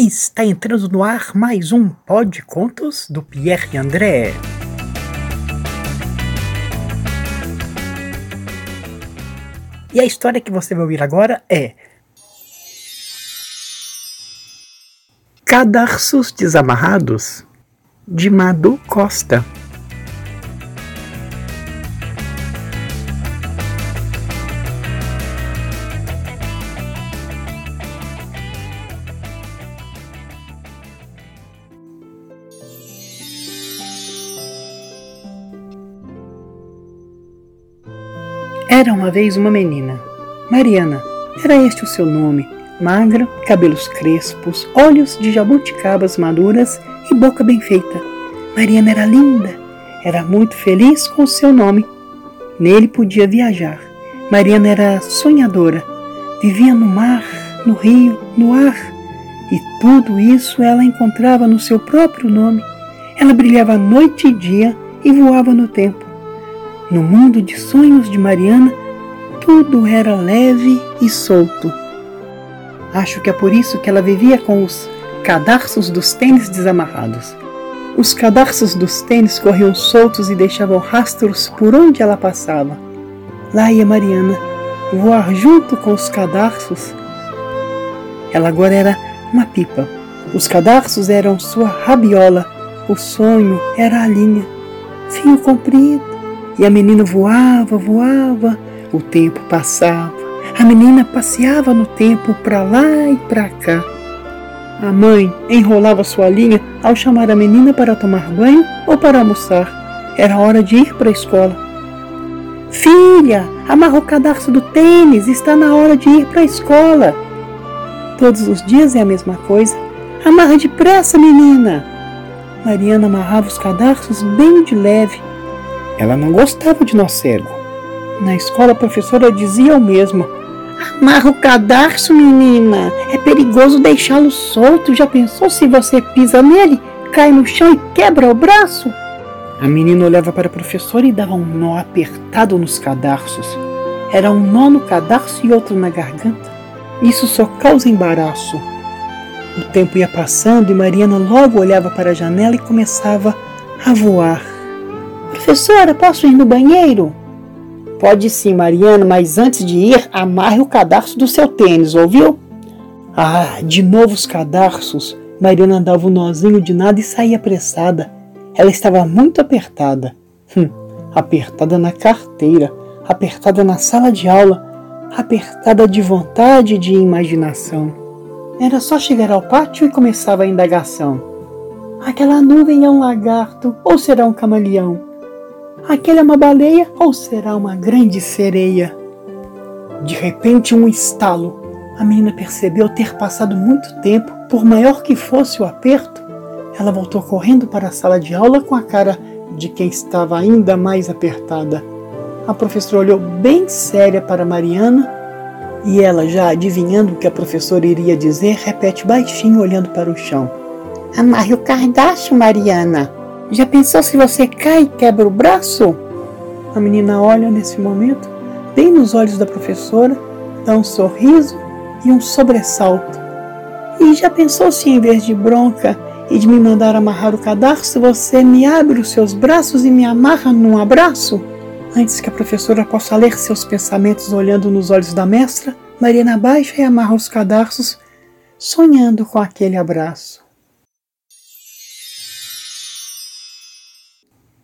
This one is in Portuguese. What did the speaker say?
Está entrando no ar mais um Pod Contos do Pierre André. E a história que você vai ouvir agora é Cadarços Desamarrados de Madu Costa. Era uma vez uma menina. Mariana, era este o seu nome. Magra, cabelos crespos, olhos de jabuticabas maduras e boca bem feita. Mariana era linda, era muito feliz com o seu nome. Nele podia viajar. Mariana era sonhadora, vivia no mar, no rio, no ar. E tudo isso ela encontrava no seu próprio nome. Ela brilhava noite e dia e voava no tempo. No mundo de sonhos de Mariana, tudo era leve e solto. Acho que é por isso que ela vivia com os cadarços dos tênis desamarrados. Os cadarços dos tênis corriam soltos e deixavam rastros por onde ela passava. Lá ia Mariana, voar junto com os cadarços. Ela agora era uma pipa. Os cadarços eram sua rabiola. O sonho era a linha. Fio comprido, e a menina voava, voava, o tempo passava. A menina passeava no tempo para lá e para cá. A mãe enrolava sua linha ao chamar a menina para tomar banho ou para almoçar. Era hora de ir para a escola. Filha, amarra o cadarço do tênis, está na hora de ir para a escola. Todos os dias é a mesma coisa. Amarra depressa, menina. Mariana amarrava os cadarços bem de leve ela não gostava de nó cego. Na escola, a professora dizia o mesmo. Amarra o cadarço, menina. É perigoso deixá-lo solto. Já pensou se você pisa nele, cai no chão e quebra o braço? A menina olhava para a professora e dava um nó apertado nos cadarços. Era um nó no cadarço e outro na garganta. Isso só causa embaraço. O tempo ia passando e Mariana logo olhava para a janela e começava a voar. Professora, posso ir no banheiro? Pode sim, Mariana, mas antes de ir, amarre o cadarço do seu tênis, ouviu? Ah, de novo os cadarços. Mariana dava um nozinho de nada e saía apressada. Ela estava muito apertada. Hum, apertada na carteira, apertada na sala de aula, apertada de vontade e de imaginação. Era só chegar ao pátio e começava a indagação. Aquela nuvem é um lagarto ou será um camaleão? Aquele é uma baleia ou será uma grande sereia? De repente, um estalo. A menina percebeu ter passado muito tempo, por maior que fosse o aperto. Ela voltou correndo para a sala de aula com a cara de quem estava ainda mais apertada. A professora olhou bem séria para Mariana e ela, já adivinhando o que a professora iria dizer, repete baixinho, olhando para o chão: Amarre o cardaço, Mariana. Já pensou se você cai e quebra o braço? A menina olha nesse momento, bem nos olhos da professora, dá um sorriso e um sobressalto. E já pensou se em vez de bronca e de me mandar amarrar o cadarço, você me abre os seus braços e me amarra num abraço? Antes que a professora possa ler seus pensamentos olhando nos olhos da mestra, Mariana baixa e amarra os cadarços, sonhando com aquele abraço.